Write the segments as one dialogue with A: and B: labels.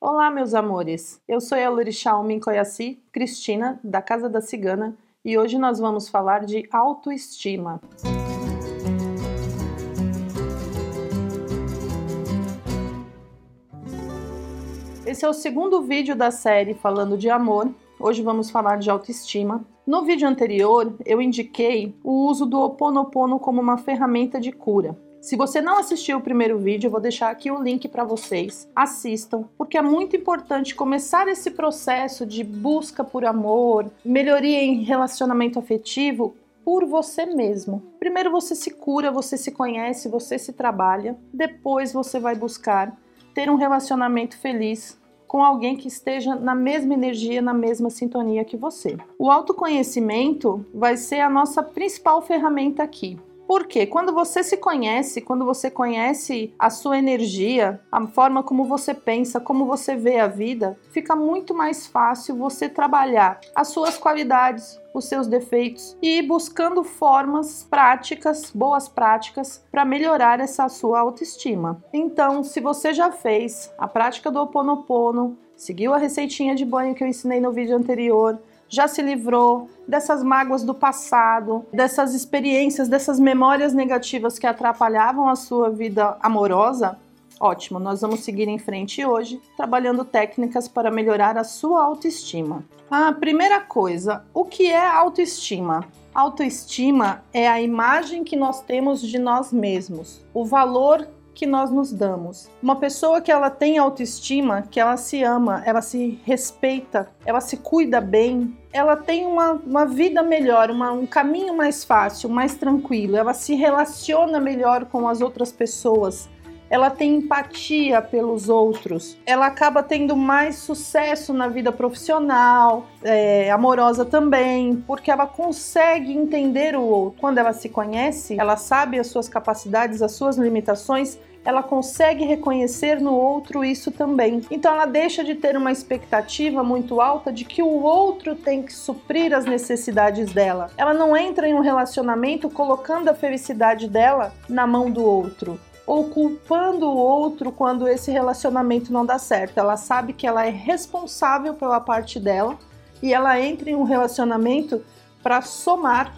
A: Olá, meus amores. Eu sou a Lorixá Minkoyassi, Cristina, da Casa da Cigana, e hoje nós vamos falar de autoestima. Esse é o segundo vídeo da série falando de amor. Hoje vamos falar de autoestima. No vídeo anterior, eu indiquei o uso do Ho Oponopono como uma ferramenta de cura. Se você não assistiu o primeiro vídeo, eu vou deixar aqui o link para vocês. Assistam, porque é muito importante começar esse processo de busca por amor, melhoria em relacionamento afetivo por você mesmo. Primeiro você se cura, você se conhece, você se trabalha, depois você vai buscar ter um relacionamento feliz com alguém que esteja na mesma energia, na mesma sintonia que você. O autoconhecimento vai ser a nossa principal ferramenta aqui. Porque quando você se conhece, quando você conhece a sua energia, a forma como você pensa, como você vê a vida, fica muito mais fácil você trabalhar as suas qualidades, os seus defeitos e ir buscando formas práticas, boas práticas para melhorar essa sua autoestima. Então, se você já fez a prática do Ho Oponopono, seguiu a receitinha de banho que eu ensinei no vídeo anterior, já se livrou dessas mágoas do passado, dessas experiências, dessas memórias negativas que atrapalhavam a sua vida amorosa, ótimo, nós vamos seguir em frente hoje, trabalhando técnicas para melhorar a sua autoestima. A primeira coisa, o que é autoestima? Autoestima é a imagem que nós temos de nós mesmos, o valor que nós nos damos. Uma pessoa que ela tem autoestima, que ela se ama, ela se respeita, ela se cuida bem, ela tem uma, uma vida melhor, uma, um caminho mais fácil, mais tranquilo, ela se relaciona melhor com as outras pessoas, ela tem empatia pelos outros, ela acaba tendo mais sucesso na vida profissional, é, amorosa também, porque ela consegue entender o outro. Quando ela se conhece, ela sabe as suas capacidades, as suas limitações ela consegue reconhecer no outro isso também. Então ela deixa de ter uma expectativa muito alta de que o outro tem que suprir as necessidades dela. Ela não entra em um relacionamento colocando a felicidade dela na mão do outro ou culpando o outro quando esse relacionamento não dá certo. Ela sabe que ela é responsável pela parte dela e ela entra em um relacionamento para somar,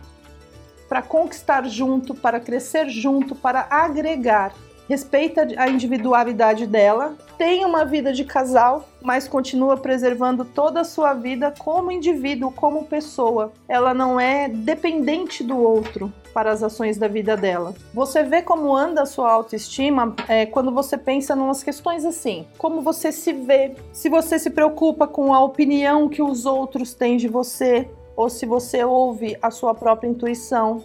A: para conquistar junto, para crescer junto, para agregar respeita a individualidade dela, tem uma vida de casal, mas continua preservando toda a sua vida como indivíduo, como pessoa. Ela não é dependente do outro para as ações da vida dela. Você vê como anda a sua autoestima é, quando você pensa em umas questões assim: como você se vê, se você se preocupa com a opinião que os outros têm de você, ou se você ouve a sua própria intuição,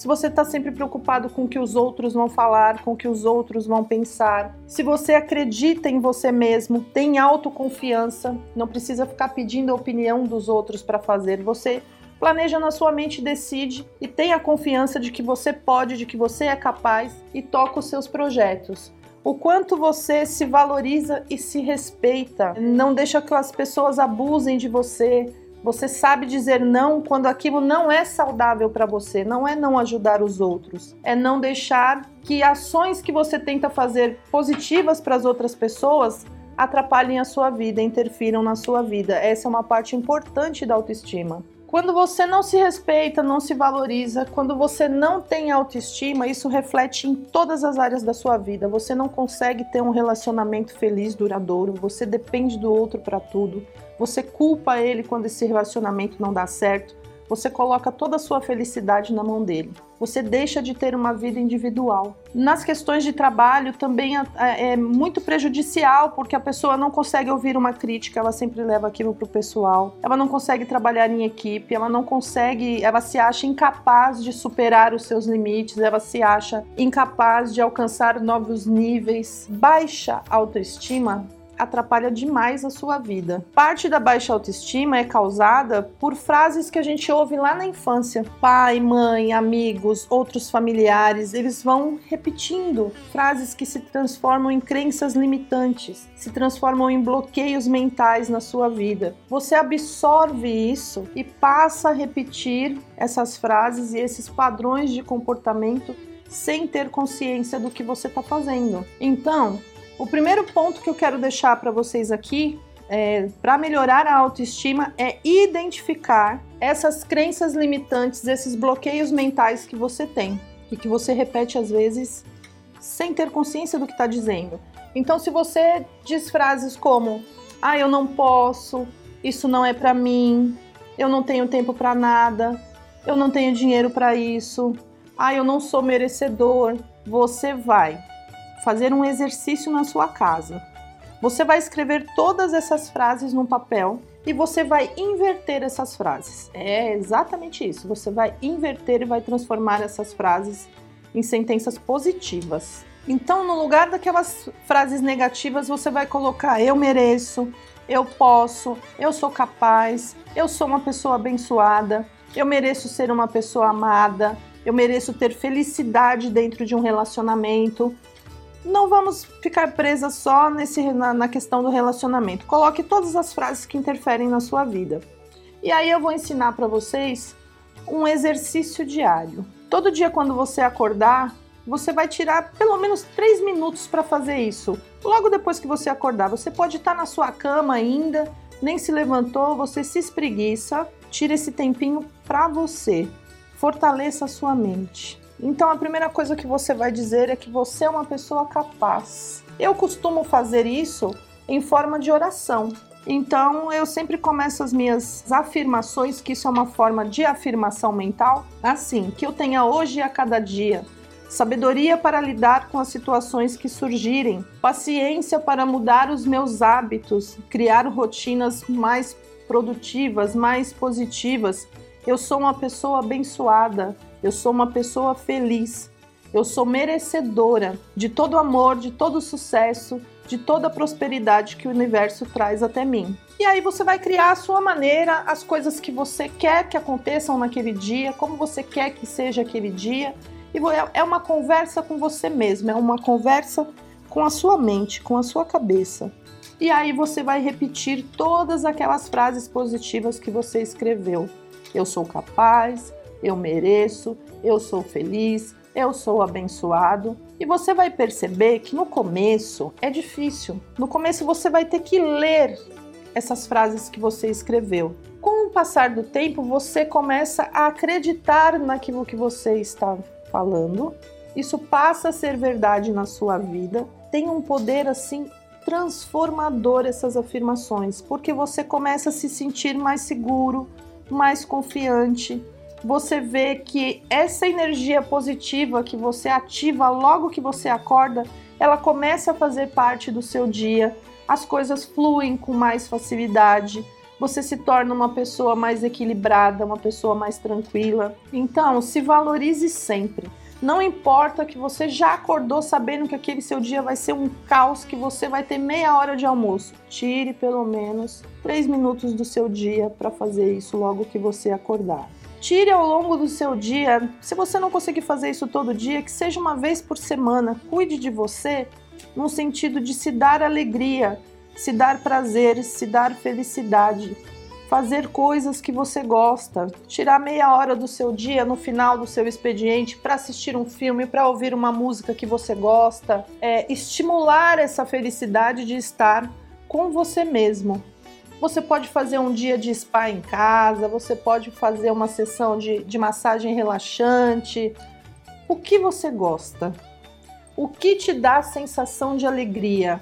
A: se você está sempre preocupado com o que os outros vão falar, com o que os outros vão pensar, se você acredita em você mesmo, tem autoconfiança, não precisa ficar pedindo a opinião dos outros para fazer, você planeja na sua mente decide e tenha a confiança de que você pode, de que você é capaz e toca os seus projetos. O quanto você se valoriza e se respeita, não deixa que as pessoas abusem de você, você sabe dizer não quando aquilo não é saudável para você, não é não ajudar os outros, é não deixar que ações que você tenta fazer positivas para as outras pessoas atrapalhem a sua vida, interfiram na sua vida. Essa é uma parte importante da autoestima. Quando você não se respeita, não se valoriza, quando você não tem autoestima, isso reflete em todas as áreas da sua vida. Você não consegue ter um relacionamento feliz, duradouro, você depende do outro para tudo, você culpa ele quando esse relacionamento não dá certo, você coloca toda a sua felicidade na mão dele. Você deixa de ter uma vida individual. Nas questões de trabalho também é, muito prejudicial, porque a pessoa não consegue ouvir uma crítica, ela sempre leva aquilo para o pessoal. Ela não consegue trabalhar em equipe, ela não consegue, ela se acha incapaz de superar os seus limites, ela se acha incapaz de alcançar novos níveis. Baixa autoestima atrapalha demais a sua vida. Parte da baixa autoestima é causada por frases que a gente ouve lá na infância. Pai, mãe, amigos, outros familiares, eles vão repetindo frases que se transformam em crenças limitantes, se transformam em bloqueios mentais na sua vida. Você absorve isso e passa a repetir essas frases e esses padrões de comportamento sem ter consciência do que você está fazendo. Então, O primeiro ponto que eu quero deixar para vocês aqui é, para melhorar a autoestima é identificar essas crenças limitantes, esses bloqueios mentais que você tem e que você repete às vezes sem ter consciência do que está dizendo. Então, se você diz frases como: "Ah, eu não posso", "Isso não é para mim", "Eu não tenho tempo para nada", "Eu não tenho dinheiro para isso", "Ah, eu não sou merecedor", você vai fazer um exercício na sua casa. Você vai escrever todas essas frases num papel e você vai inverter essas frases. É exatamente isso. Você vai inverter e vai transformar essas frases em sentenças positivas. Então, no lugar daquelas frases negativas, você vai colocar eu mereço, eu posso, eu sou capaz, eu sou uma pessoa abençoada, eu mereço ser uma pessoa amada, eu mereço ter felicidade dentro de um relacionamento, não vamos ficar presas só nesse, na, na questão do relacionamento. Coloque todas as frases que interferem na sua vida. E aí eu vou ensinar para vocês um exercício diário. Todo dia, quando você acordar, você vai tirar pelo menos 3 minutos para fazer isso. Logo depois que você acordar, você pode estar na sua cama ainda, nem se levantou, você se espreguiça, tira esse tempinho para você. Fortaleça a sua mente. Então a primeira coisa que você vai dizer é que você é uma pessoa capaz. Eu costumo fazer isso em forma de oração. Então eu sempre começo as minhas afirmações, que isso é uma forma de afirmação mental, assim, que eu tenha hoje e a cada dia sabedoria para lidar com as situações que surgirem, paciência para mudar os meus hábitos, criar rotinas mais produtivas, mais positivas. Eu sou uma pessoa abençoada, eu sou uma pessoa feliz. Eu sou merecedora de todo amor, de todo sucesso, de toda a prosperidade que o universo traz até mim. E aí você vai criar a sua maneira, as coisas que você quer que aconteçam naquele dia, como você quer que seja aquele dia. E é uma conversa com você mesmo, é uma conversa com a sua mente, com a sua cabeça. E aí você vai repetir todas aquelas frases positivas que você escreveu. Eu sou capaz, eu mereço, eu sou feliz, eu sou abençoado. E você vai perceber que no começo é difícil. No começo você vai ter que ler essas frases que você escreveu. Com o passar do tempo, você começa a acreditar naquilo que você está falando. Isso passa a ser verdade na sua vida. Tem um poder assim transformador essas afirmações, porque você começa a se sentir mais seguro, mais confiante, você vê que essa energia positiva que você ativa logo que você acorda, ela começa a fazer parte do seu dia, as coisas fluem com mais facilidade, você se torna uma pessoa mais equilibrada, uma pessoa mais tranquila. Então, se valorize sempre. Não importa que você já acordou sabendo que aquele seu dia vai ser um caos, que você vai ter meia hora de almoço. Tire pelo menos três minutos do seu dia para fazer isso logo que você acordar. Tire ao longo do seu dia, se você não conseguir fazer isso todo dia, que seja uma vez por semana. Cuide de você no sentido de se dar alegria, se dar prazer, se dar felicidade. Fazer coisas que você gosta, tirar meia hora do seu dia no final do seu expediente para assistir um filme, para ouvir uma música que você gosta, é, estimular essa felicidade de estar com você mesmo. Você pode fazer um dia de spa em casa, você pode fazer uma sessão de, de massagem relaxante. O que você gosta? O que te dá sensação de alegria?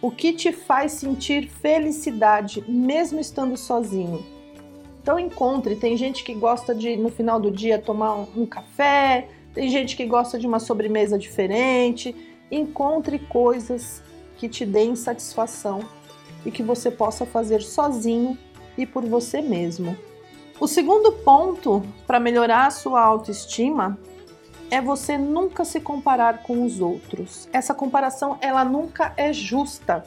A: O que te faz sentir felicidade, mesmo estando sozinho? Então encontre. Tem gente que gosta de no final do dia tomar um, um café, tem gente que gosta de uma sobremesa diferente. Encontre coisas que te deem satisfação e que você possa fazer sozinho e por você mesmo. O segundo ponto para melhorar a sua autoestima é você nunca se comparar com os outros. Essa comparação ela nunca é justa.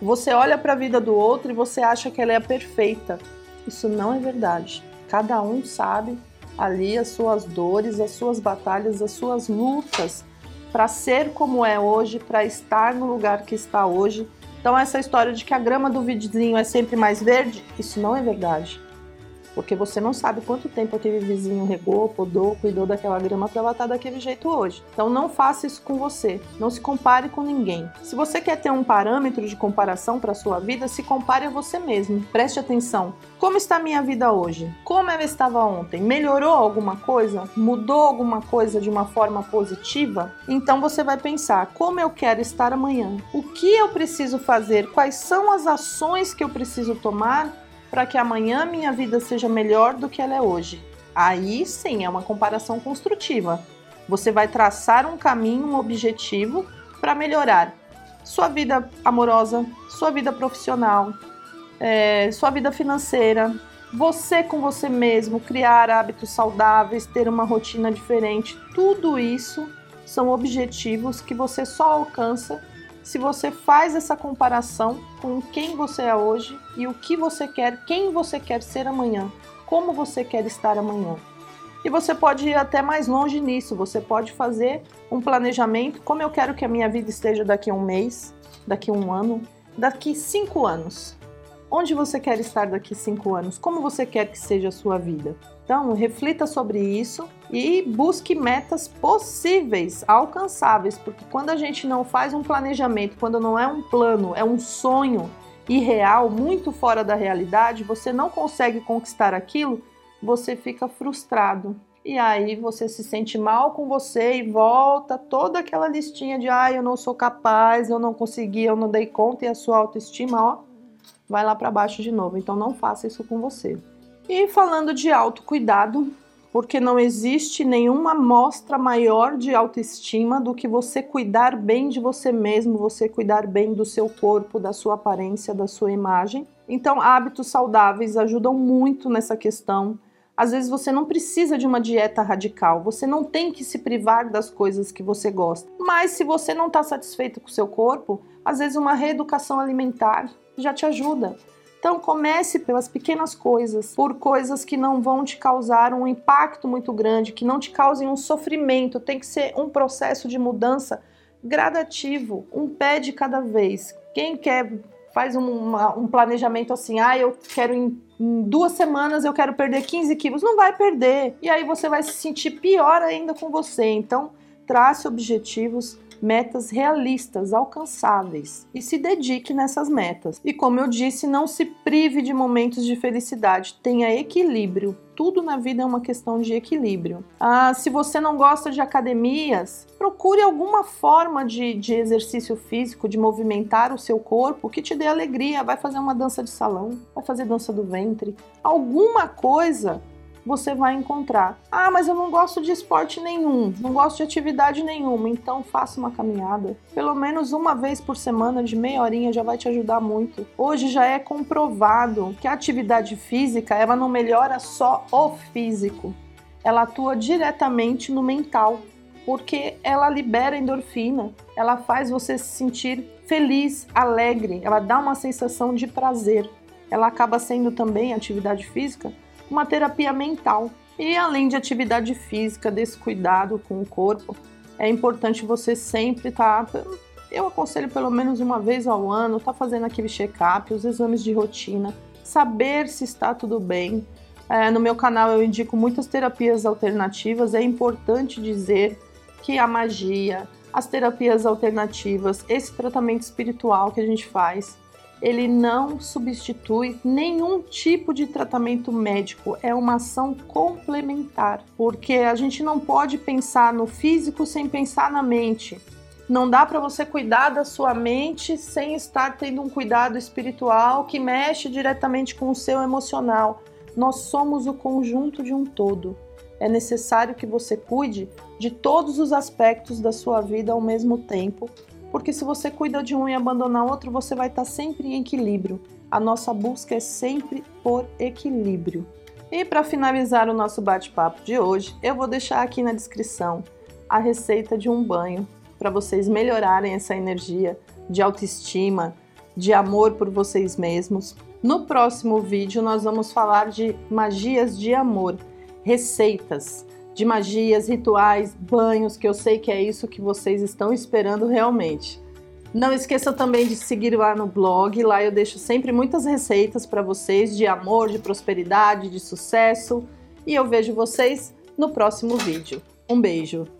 A: Você olha para a vida do outro e você acha que ela é perfeita. Isso não é verdade. Cada um sabe ali as suas dores, as suas batalhas, as suas lutas para ser como é hoje, para estar no lugar que está hoje então, essa história de que a grama do vizinho é sempre mais verde, isso não é verdade. Porque você não sabe quanto tempo aquele vizinho regou, podou, cuidou daquela grama para ela estar tá daquele jeito hoje. Então não faça isso com você, não se compare com ninguém. Se você quer ter um parâmetro de comparação para sua vida, se compare a você mesmo. Preste atenção. Como está minha vida hoje? Como ela estava ontem? Melhorou alguma coisa? Mudou alguma coisa de uma forma positiva? Então você vai pensar: como eu quero estar amanhã? O que eu preciso fazer? Quais são as ações que eu preciso tomar para que amanhã minha vida seja melhor do que ela é hoje. Aí sim é uma comparação construtiva. Você vai traçar um caminho, um objetivo para melhorar sua vida amorosa, sua vida profissional, é, sua vida financeira, você com você mesmo, criar hábitos saudáveis, ter uma rotina diferente. Tudo isso são objetivos que você só alcança se você faz essa comparação com quem você é hoje e o que você quer, quem você quer ser amanhã, como você quer estar amanhã. E você pode ir até mais longe nisso, você pode fazer um planejamento, como eu quero que a minha vida esteja daqui a um mês, daqui a um ano, daqui cinco anos. Onde você quer estar daqui cinco anos? Como você quer que seja a sua vida? Então, reflita sobre isso e busque metas possíveis, alcançáveis, porque quando a gente não faz um planejamento, quando não é um plano, é um sonho irreal, muito fora da realidade, você não consegue conquistar aquilo, você fica frustrado. E aí você se sente mal com você e volta toda aquela listinha de ah, eu não sou capaz, eu não consegui, eu não dei conta e a sua autoestima, ó, vai lá para baixo de novo. Então não faça isso com você. E falando de autocuidado, porque não existe nenhuma mostra maior de autoestima do que você cuidar bem de você mesmo, você cuidar bem do seu corpo, da sua aparência, da sua imagem. Então, hábitos saudáveis ajudam muito nessa questão. Às vezes você não precisa de uma dieta radical, você não tem que se privar das coisas que você gosta. Mas se você não está satisfeito com o seu corpo, às vezes uma reeducação alimentar já te ajuda. Então comece pelas pequenas coisas, por coisas que não vão te causar um impacto muito grande, que não te causem um sofrimento. Tem que ser um processo de mudança gradativo, um pé de cada vez. Quem quer faz um, uma, um planejamento assim, ah, eu quero em, duas semanas eu quero perder 15 quilos, não vai perder. E aí você vai se sentir pior ainda com você. Então trace objetivos metas realistas, alcançáveis e se dedique nessas metas. E como eu disse, não se prive de momentos de felicidade, tenha equilíbrio. Tudo na vida é uma questão de equilíbrio. Ah, se você não gosta de academias, procure alguma forma de, de exercício físico, de movimentar o seu corpo que te dê alegria. Vai fazer uma dança de salão, vai fazer dança do ventre, alguma coisa você vai encontrar. Ah, mas eu não gosto de esporte nenhum, não gosto de atividade nenhuma, então faça uma caminhada. Pelo menos uma vez por semana, de meia horinha, já vai te ajudar muito. Hoje já é comprovado que a atividade física ela não melhora só o físico, ela atua diretamente no mental, porque ela libera endorfina, ela faz você se sentir feliz, alegre, ela dá uma sensação de prazer. Ela acaba sendo também atividade física uma terapia mental. E além de atividade física, desse cuidado com o corpo, é importante você sempre estar. Tá, eu aconselho pelo menos uma vez ao ano, estar tá fazendo aquele check-up, os exames de rotina, saber se está tudo bem. É, no meu canal eu indico muitas terapias alternativas. É importante dizer que a magia, as terapias alternativas, esse tratamento espiritual que a gente faz, ele não substitui nenhum tipo de tratamento médico, é uma ação complementar, porque a gente não pode pensar no físico sem pensar na mente. Não dá para você cuidar da sua mente sem estar tendo um cuidado espiritual que mexe diretamente com o seu emocional. Nós somos o conjunto de um todo. É necessário que você cuide de todos os aspectos da sua vida ao mesmo tempo porque se você cuida de um e abandonar outro, você vai estar sempre em equilíbrio. A nossa busca é sempre por equilíbrio. E para finalizar o nosso bate-papo de hoje, eu vou deixar aqui na descrição a receita de um banho para vocês melhorarem essa energia de autoestima, de amor por vocês mesmos. No próximo vídeo, nós vamos falar de magias de amor, receitas de magias, rituais, banhos, que eu sei que é isso que vocês estão esperando realmente. Não esqueça também de seguir lá no blog, lá eu deixo sempre muitas receitas para vocês de amor, de prosperidade, de sucesso. E eu vejo vocês no próximo vídeo. Um beijo!